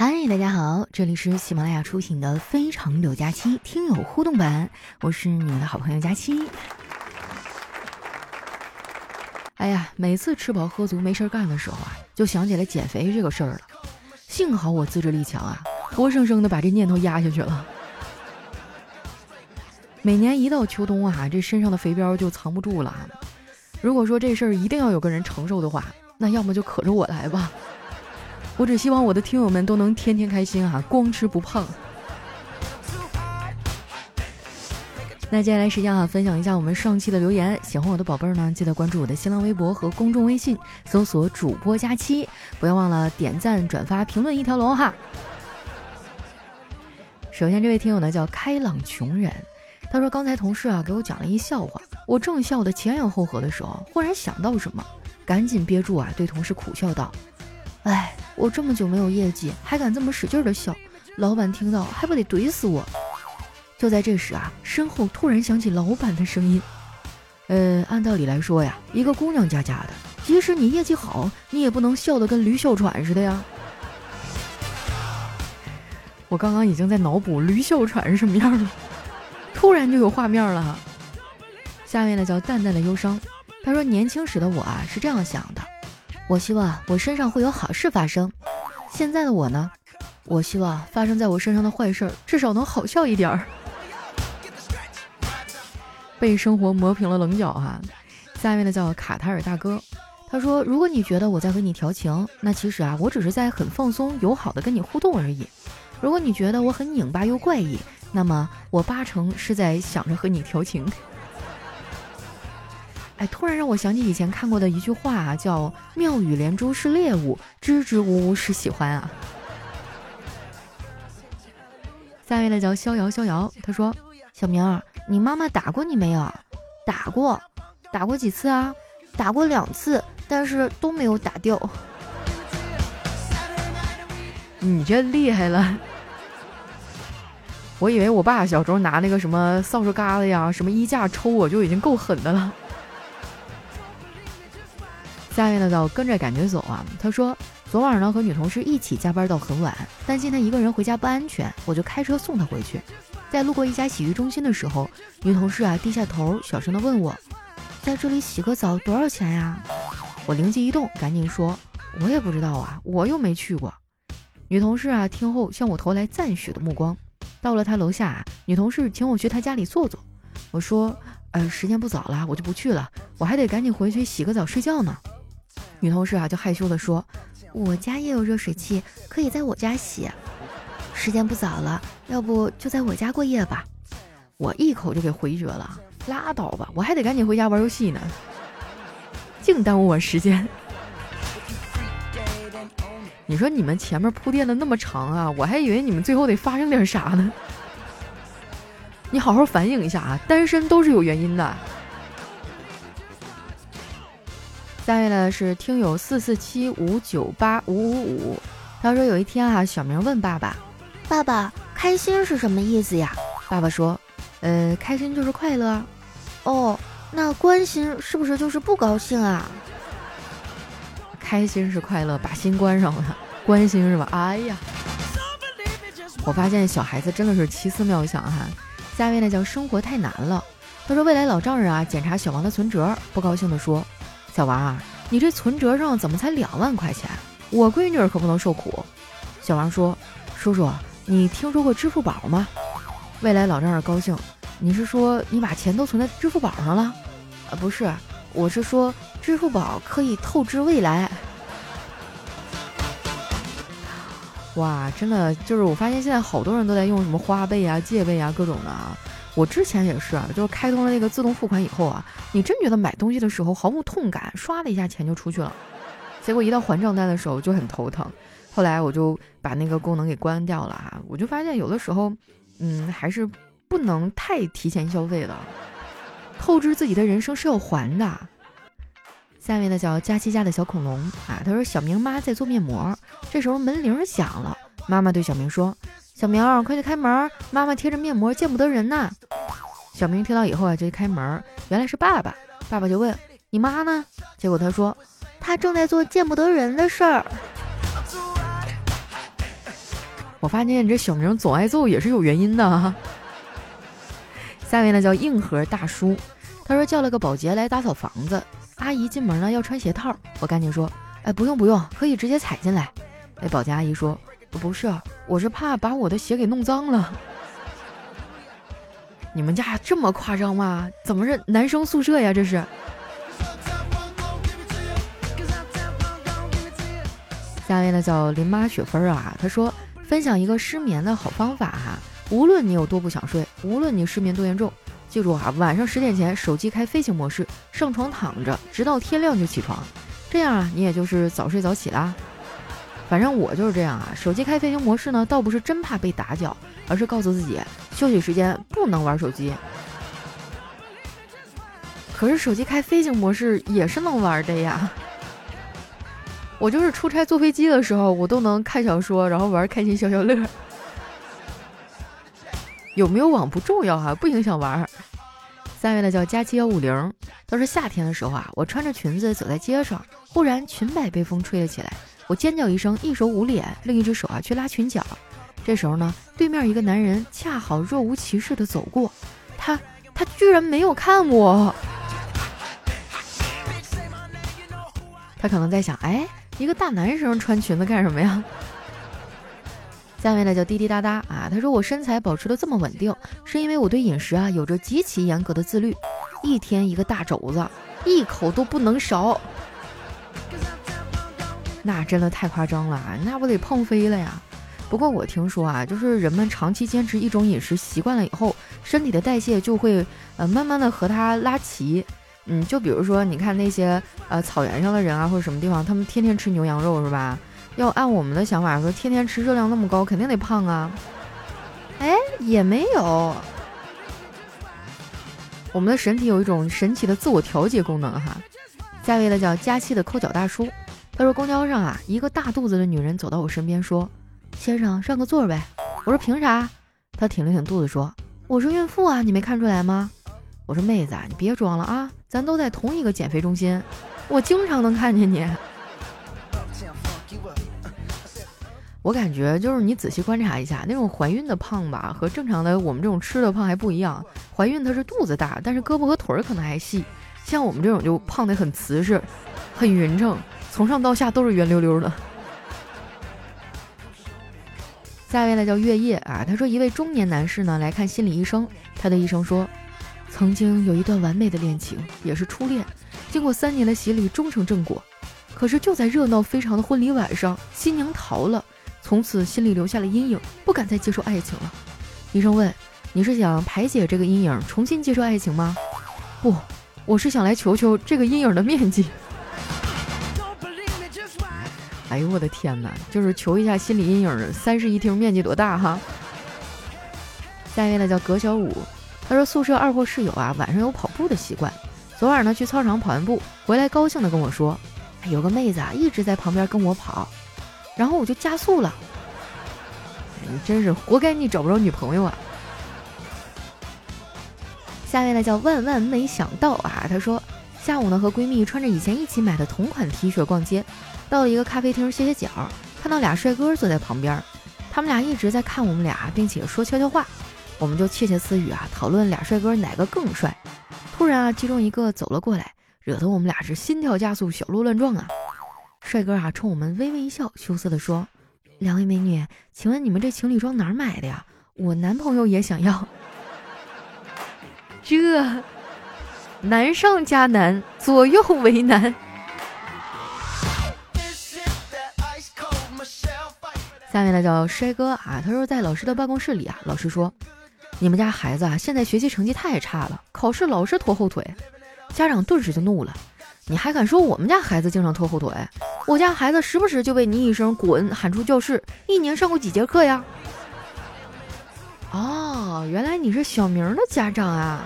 嗨，大家好，这里是喜马拉雅出品的《非常柳佳期》听友互动版，我是你们的好朋友佳期。哎呀，每次吃饱喝足没事干的时候啊，就想起来减肥这个事儿了。幸好我自制力强啊，活生生的把这念头压下去了。每年一到秋冬啊，这身上的肥膘就藏不住了。如果说这事儿一定要有个人承受的话，那要么就可着我来吧。我只希望我的听友们都能天天开心啊，光吃不胖。那接下来时间啊，分享一下我们上期的留言。喜欢我的宝贝儿呢，记得关注我的新浪微博和公众微信，搜索“主播佳期”，不要忘了点赞、转发、评论一条龙哈。首先，这位听友呢叫开朗穷人，他说刚才同事啊给我讲了一笑话，我正笑得前仰后合的时候，忽然想到什么，赶紧憋住啊，对同事苦笑道：“哎，我这么久没有业绩，还敢这么使劲的笑，老板听到还不得怼死我？”就在这时啊，身后突然响起老板的声音：“呃，按道理来说呀，一个姑娘家家的，即使你业绩好，你也不能笑得跟驴哮喘似的呀。”我刚刚已经在脑补驴哮喘是什么样了，突然就有画面了。下面呢叫淡淡的忧伤，他说：“年轻时的我啊是这样想的，我希望我身上会有好事发生。现在的我呢，我希望发生在我身上的坏事至少能好笑一点儿。”被生活磨平了棱角哈，下面的叫卡塔尔大哥，他说：“如果你觉得我在和你调情，那其实啊，我只是在很放松、友好的跟你互动而已。如果你觉得我很拧巴又怪异，那么我八成是在想着和你调情。”哎，突然让我想起以前看过的一句话啊，叫“妙语连珠是猎物，支支吾吾是喜欢啊。”下面的叫逍遥逍遥，他说：“小明儿。”你妈妈打过你没有？打过，打过几次啊？打过两次，但是都没有打掉。你这厉害了！我以为我爸小时候拿那个什么扫帚疙瘩呀、什么衣架抽我就已经够狠的了。下面的叫跟着感觉走啊。他说昨晚呢和女同事一起加班到很晚，担心她一个人回家不安全，我就开车送她回去。在路过一家洗浴中心的时候，女同事啊低下头，小声的问我：“在这里洗个澡多少钱呀？”我灵机一动，赶紧说：“我也不知道啊，我又没去过。”女同事啊听后向我投来赞许的目光。到了她楼下，女同事请我去她家里坐坐。我说：“呃，时间不早了，我就不去了，我还得赶紧回去洗个澡睡觉呢。”女同事啊就害羞的说：“我家也有热水器，可以在我家洗。”时间不早了，要不就在我家过夜吧？我一口就给回绝了，拉倒吧，我还得赶紧回家玩游戏呢，净耽误我时间。你说你们前面铺垫的那么长啊，我还以为你们最后得发生点啥呢。你好好反省一下啊，单身都是有原因的。下面呢是听友四四七五九八五五五，他说有一天啊，小明问爸爸。爸爸，开心是什么意思呀？爸爸说，呃，开心就是快乐。哦，那关心是不是就是不高兴啊？开心是快乐，把心关上了，关心是吧？哎呀，我发现小孩子真的是奇思妙想哈。下面呢叫生活太难了。他说未来老丈人啊检查小王的存折，不高兴的说，小王，你这存折上怎么才两万块钱？我闺女可不能受苦。小王说，叔叔。你听说过支付宝吗？未来老丈人高兴，你是说你把钱都存在支付宝上了？啊，不是，我是说支付宝可以透支未来。哇，真的就是我发现现在好多人都在用什么花呗啊、借呗啊各种的啊。我之前也是啊，就是开通了那个自动付款以后啊，你真觉得买东西的时候毫无痛感，刷的一下钱就出去了，结果一到还账单的时候就很头疼。后来我就把那个功能给关掉了哈，我就发现有的时候，嗯，还是不能太提前消费了，透支自己的人生是要还的。下面的叫佳期家的小恐龙啊，他说小明妈在做面膜，这时候门铃响了，妈妈对小明说：“小明快去开门，妈妈贴着面膜见不得人呐。”小明听到以后啊，就去开门，原来是爸爸，爸爸就问：“你妈呢？”结果他说：“他正在做见不得人的事儿。”我发现你这小名总挨揍也是有原因的。下面呢叫硬核大叔，他说叫了个保洁来打扫房子，阿姨进门呢要穿鞋套，我赶紧说，哎不用不用，可以直接踩进来。那保洁阿姨说，不是，我是怕把我的鞋给弄脏了。你们家这么夸张吗？怎么是男生宿舍呀？这是。下面呢叫林妈雪芬啊，她说分享一个失眠的好方法哈，无论你有多不想睡，无论你失眠多严重，记住啊，晚上十点前手机开飞行模式，上床躺着，直到天亮就起床，这样啊，你也就是早睡早起啦。反正我就是这样啊，手机开飞行模式呢，倒不是真怕被打搅，而是告诉自己休息时间不能玩手机。可是手机开飞行模式也是能玩的呀。我就是出差坐飞机的时候，我都能看小说，然后玩开心消消乐。有没有网不重要哈，不影响玩。三月的叫佳期幺五零，都是夏天的时候啊，我穿着裙子走在街上，忽然裙摆被风吹了起来，我尖叫一声，一手捂脸，另一只手啊去拉裙角。这时候呢，对面一个男人恰好若无其事的走过，他他居然没有看我，他可能在想，哎。一个大男生穿裙子干什么呀？下面呢叫滴滴答答啊，他说我身材保持的这么稳定，是因为我对饮食啊有着极其严格的自律，一天一个大肘子，一口都不能少。那真的太夸张了，那不得胖飞了呀？不过我听说啊，就是人们长期坚持一种饮食习惯了以后，身体的代谢就会呃慢慢的和它拉齐。嗯，就比如说，你看那些呃草原上的人啊，或者什么地方，他们天天吃牛羊肉是吧？要按我们的想法说，天天吃热量那么高，肯定得胖啊。哎，也没有，我们的身体有一种神奇的自我调节功能哈。下一位呢叫佳期的抠脚大叔，他说公交上啊，一个大肚子的女人走到我身边说：“先生上个座呗。”我说凭啥？他挺了挺肚子说：“我是孕妇啊，你没看出来吗？”我说妹子啊，你别装了啊。咱都在同一个减肥中心，我经常能看见你。我感觉就是你仔细观察一下，那种怀孕的胖吧，和正常的我们这种吃的胖还不一样。怀孕她是肚子大，但是胳膊和腿儿可能还细，像我们这种就胖的很瓷实，很匀称，从上到下都是圆溜溜的。下一位呢叫月夜啊，他说一位中年男士呢来看心理医生，他的医生说。曾经有一段完美的恋情，也是初恋，经过三年的洗礼，终成正果。可是就在热闹非常的婚礼晚上，新娘逃了，从此心里留下了阴影，不敢再接受爱情了。医生问：“你是想排解这个阴影，重新接受爱情吗？”“不，我是想来求求这个阴影的面积。”哎呦我的天哪，就是求一下心理阴影，三室一厅面积多大哈？下一位呢叫葛小五。他说：“宿舍二货室友啊，晚上有跑步的习惯。昨晚呢，去操场跑完步回来，高兴的跟我说，有个妹子啊，一直在旁边跟我跑，然后我就加速了。你真是活该，你找不着女朋友啊！”下面呢叫万万没想到啊，她说下午呢和闺蜜穿着以前一起买的同款 T 恤逛街，到了一个咖啡厅歇歇脚，看到俩帅哥坐在旁边，他们俩一直在看我们俩，并且说悄悄话。我们就窃窃私语啊，讨论俩帅哥哪个更帅。突然啊，其中一个走了过来，惹得我们俩是心跳加速，小鹿乱撞啊。帅哥啊，冲我们微微一笑，羞涩地说：“两位美女，请问你们这情侣装哪儿买的呀？我男朋友也想要。”这难上加难，左右为难。下面呢叫帅哥啊，他说在老师的办公室里啊，老师说。你们家孩子啊，现在学习成绩太差了，考试老是拖后腿，家长顿时就怒了。你还敢说我们家孩子经常拖后腿？我家孩子时不时就被你一声滚喊出教室，一年上过几节课呀？哦，原来你是小明的家长啊。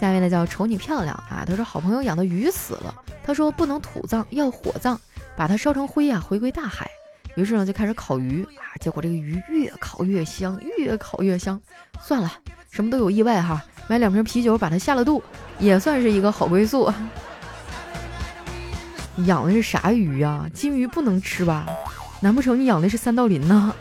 下面呢叫瞅你漂亮啊，他说好朋友养的鱼死了，他说不能土葬，要火葬，把它烧成灰啊，回归大海。于是呢，就开始烤鱼啊，结果这个鱼越烤越香，越烤越香。算了，什么都有意外哈，买两瓶啤酒把它下了肚，也算是一个好归宿。养的是啥鱼呀？金鱼不能吃吧？难不成你养的是三道鳞呢？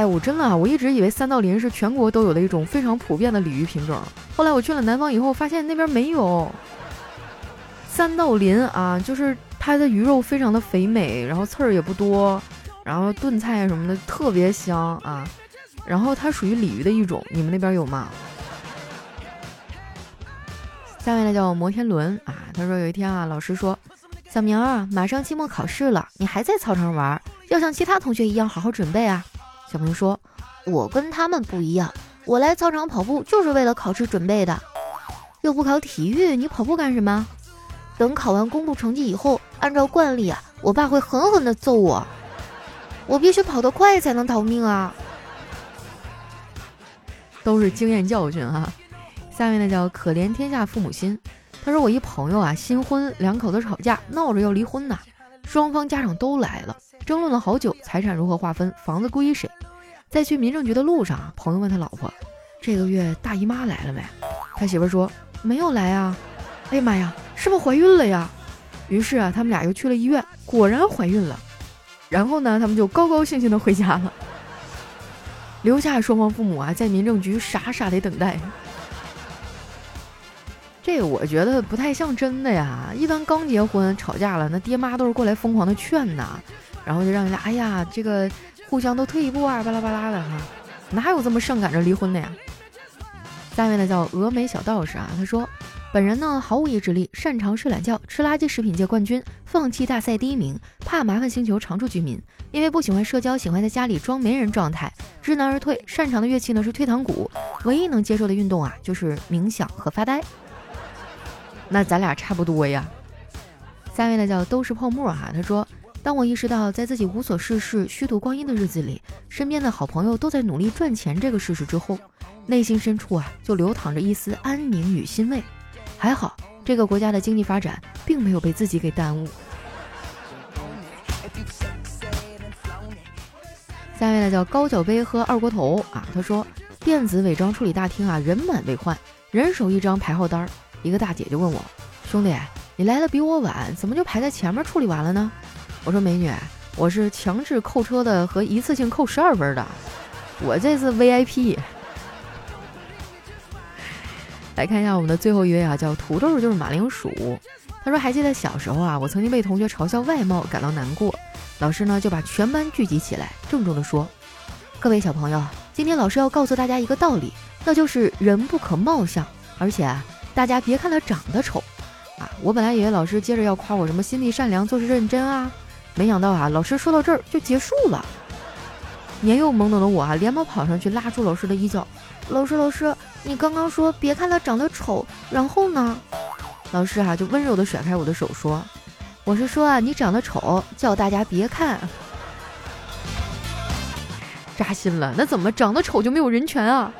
哎，我真的，我一直以为三道鳞是全国都有的一种非常普遍的鲤鱼品种。后来我去了南方以后，发现那边没有三道鳞啊，就是它的鱼肉非常的肥美，然后刺儿也不多，然后炖菜什么的特别香啊。然后它属于鲤鱼的一种，你们那边有吗？下面呢叫摩天轮啊，他说有一天啊，老师说，小明啊，马上期末考试了，你还在操场玩，要像其他同学一样好好准备啊。小明说，我跟他们不一样，我来操场跑步就是为了考试准备的。又不考体育，你跑步干什么？等考完公布成绩以后，按照惯例啊，我爸会狠狠地揍我，我必须跑得快才能逃命啊。都是经验教训哈。下面呢叫可怜天下父母心。他说我一朋友啊新婚，两口子吵架，闹着要离婚呢。双方家长都来了，争论了好久，财产如何划分，房子归谁。在去民政局的路上，朋友问他老婆：“这个月大姨妈来了没？”他媳妇说：“没有来啊。”哎呀妈呀，是不是怀孕了呀？于是啊，他们俩又去了医院，果然怀孕了。然后呢，他们就高高兴兴的回家了，留下双方父母啊在民政局傻傻的等待。这个我觉得不太像真的呀。一般刚结婚吵架了，那爹妈都是过来疯狂的劝呐，然后就让人家哎呀，这个互相都退一步啊，巴拉巴拉的哈，哪有这么上赶着离婚的呀？下面呢叫峨眉小道士啊，他说，本人呢毫无意志力，擅长睡懒觉，吃垃圾食品界冠军，放弃大赛第一名，怕麻烦星球常住居民，因为不喜欢社交，喜欢在家里装没人状态，知难而退，擅长的乐器呢是退堂鼓，唯一能接受的运动啊就是冥想和发呆。那咱俩差不多呀。下面呢叫都是泡沫哈。他说，当我意识到在自己无所事事、虚度光阴的日子里，身边的好朋友都在努力赚钱这个事实之后，内心深处啊就流淌着一丝安宁与欣慰。还好，这个国家的经济发展并没有被自己给耽误。下面呢叫高脚杯喝二锅头啊。他说，电子伪装处理大厅啊人满为患，人手一张排号单儿。一个大姐就问我：“兄弟，你来的比我晚，怎么就排在前面处理完了呢？”我说：“美女，我是强制扣车的和一次性扣十二分的，我这是 VIP。”来看一下我们的最后一位啊，叫土豆就是马铃薯。他说：“还记得小时候啊，我曾经被同学嘲笑外貌感到难过，老师呢就把全班聚集起来，郑重地说：‘各位小朋友，今天老师要告诉大家一个道理，那就是人不可貌相，而且啊……’”大家别看他长得丑，啊，我本来以为老师接着要夸我什么心地善良、做事认真啊，没想到啊，老师说到这儿就结束了。年幼懵懂的我啊，连忙跑上去拉住老师的衣角：“老师，老师，你刚刚说别看他长得丑，然后呢？”老师啊就温柔地甩开我的手说：“我是说啊，你长得丑，叫大家别看。”扎心了，那怎么长得丑就没有人权啊？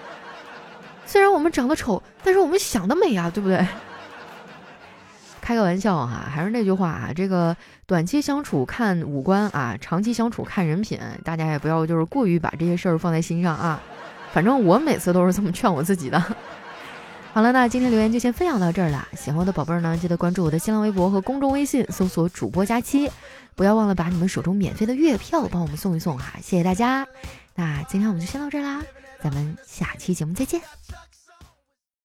虽然我们长得丑，但是我们想得美啊，对不对？开个玩笑哈，还是那句话啊，这个短期相处看五官啊，长期相处看人品，大家也不要就是过于把这些事儿放在心上啊。反正我每次都是这么劝我自己的。好了，那今天留言就先分享到这儿了。喜欢我的宝贝儿呢，记得关注我的新浪微博和公众微信，搜索主播佳期，不要忘了把你们手中免费的月票帮我们送一送哈，谢谢大家。那今天我们就先到这儿啦。咱们下期节目再见。